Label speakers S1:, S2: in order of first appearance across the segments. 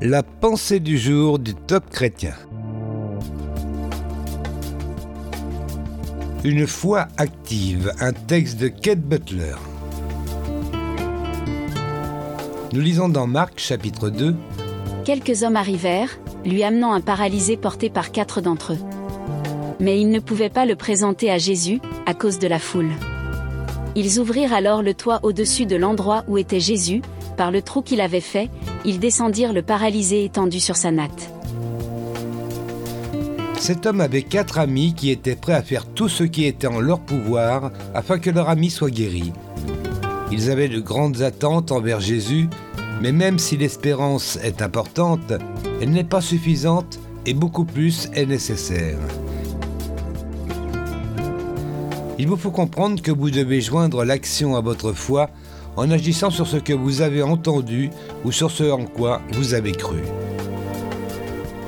S1: La pensée du jour du top chrétien. Une foi active, un texte de Kate Butler. Nous lisons dans Marc chapitre 2.
S2: Quelques hommes arrivèrent, lui amenant un paralysé porté par quatre d'entre eux. Mais ils ne pouvaient pas le présenter à Jésus, à cause de la foule. Ils ouvrirent alors le toit au-dessus de l'endroit où était Jésus, par le trou qu'il avait fait, ils descendirent le paralysé étendu sur sa natte.
S1: Cet homme avait quatre amis qui étaient prêts à faire tout ce qui était en leur pouvoir afin que leur ami soit guéri. Ils avaient de grandes attentes envers Jésus, mais même si l'espérance est importante, elle n'est pas suffisante et beaucoup plus est nécessaire. Il vous faut comprendre que vous devez joindre l'action à votre foi en agissant sur ce que vous avez entendu ou sur ce en quoi vous avez cru.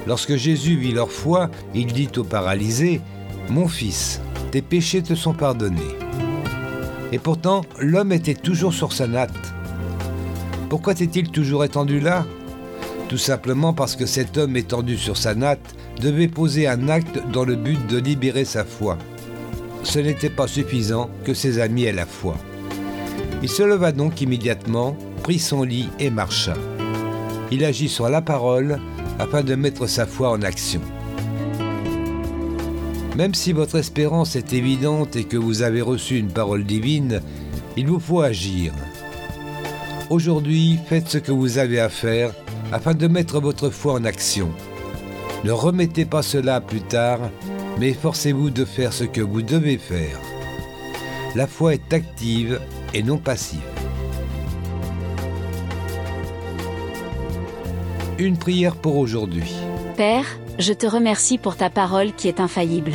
S1: Lorsque Jésus vit leur foi, il dit au paralysé, Mon fils, tes péchés te sont pardonnés. Et pourtant, l'homme était toujours sur sa natte. Pourquoi était-il toujours étendu là? Tout simplement parce que cet homme étendu sur sa natte devait poser un acte dans le but de libérer sa foi. Ce n'était pas suffisant que ses amis aient la foi. Il se leva donc immédiatement, prit son lit et marcha. Il agit sur la parole afin de mettre sa foi en action. Même si votre espérance est évidente et que vous avez reçu une parole divine, il vous faut agir. Aujourd'hui, faites ce que vous avez à faire afin de mettre votre foi en action. Ne remettez pas cela plus tard, mais efforcez-vous de faire ce que vous devez faire. La foi est active et non passive. Une prière pour aujourd'hui.
S2: Père, je te remercie pour ta parole qui est infaillible.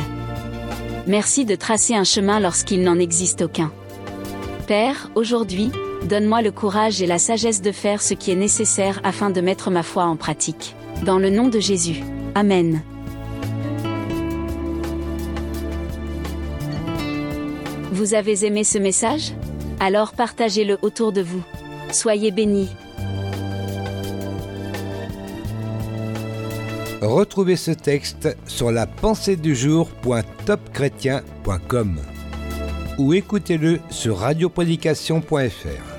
S2: Merci de tracer un chemin lorsqu'il n'en existe aucun. Père, aujourd'hui, donne-moi le courage et la sagesse de faire ce qui est nécessaire afin de mettre ma foi en pratique. Dans le nom de Jésus. Amen. Vous avez aimé ce message? Alors partagez-le autour de vous. Soyez bénis.
S1: Retrouvez ce texte sur la pensée du jour.topchrétien.com ou écoutez-le sur radioprédication.fr.